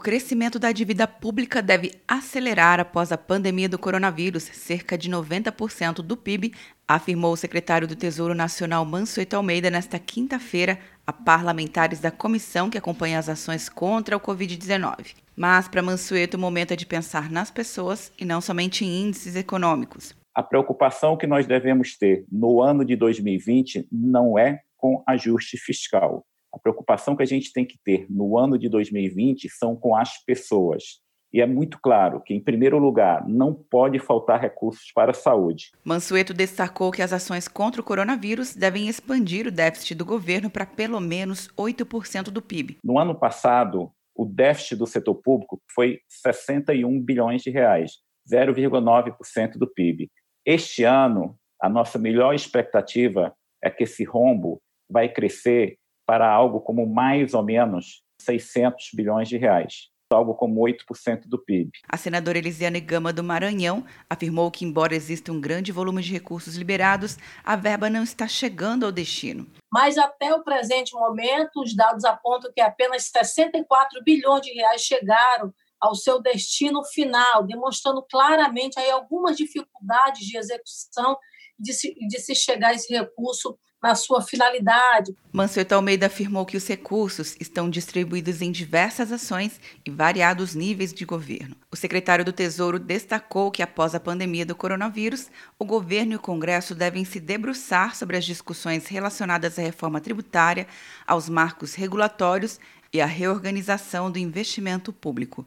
O crescimento da dívida pública deve acelerar após a pandemia do coronavírus, cerca de 90% do PIB, afirmou o secretário do Tesouro Nacional Mansueto Almeida nesta quinta-feira a parlamentares da comissão que acompanha as ações contra o Covid-19. Mas para Mansueto, o momento é de pensar nas pessoas e não somente em índices econômicos. A preocupação que nós devemos ter no ano de 2020 não é com ajuste fiscal. Preocupação que a gente tem que ter no ano de 2020 são com as pessoas. E é muito claro que, em primeiro lugar, não pode faltar recursos para a saúde. Mansueto destacou que as ações contra o coronavírus devem expandir o déficit do governo para pelo menos 8% do PIB. No ano passado, o déficit do setor público foi 61 bilhões de reais, 0,9% do PIB. Este ano, a nossa melhor expectativa é que esse rombo vai crescer para algo como mais ou menos 600 bilhões de reais algo como 8% do PIB. A senadora Elisiane Gama do Maranhão afirmou que, embora exista um grande volume de recursos liberados, a verba não está chegando ao destino. Mas até o presente momento, os dados apontam que apenas 64 bilhões de reais chegaram ao seu destino final, demonstrando claramente aí algumas dificuldades de execução de se, de se chegar a esse recurso na sua finalidade. Mansueto Almeida afirmou que os recursos estão distribuídos em diversas ações e variados níveis de governo. O secretário do Tesouro destacou que, após a pandemia do coronavírus, o governo e o Congresso devem se debruçar sobre as discussões relacionadas à reforma tributária, aos marcos regulatórios e à reorganização do investimento público.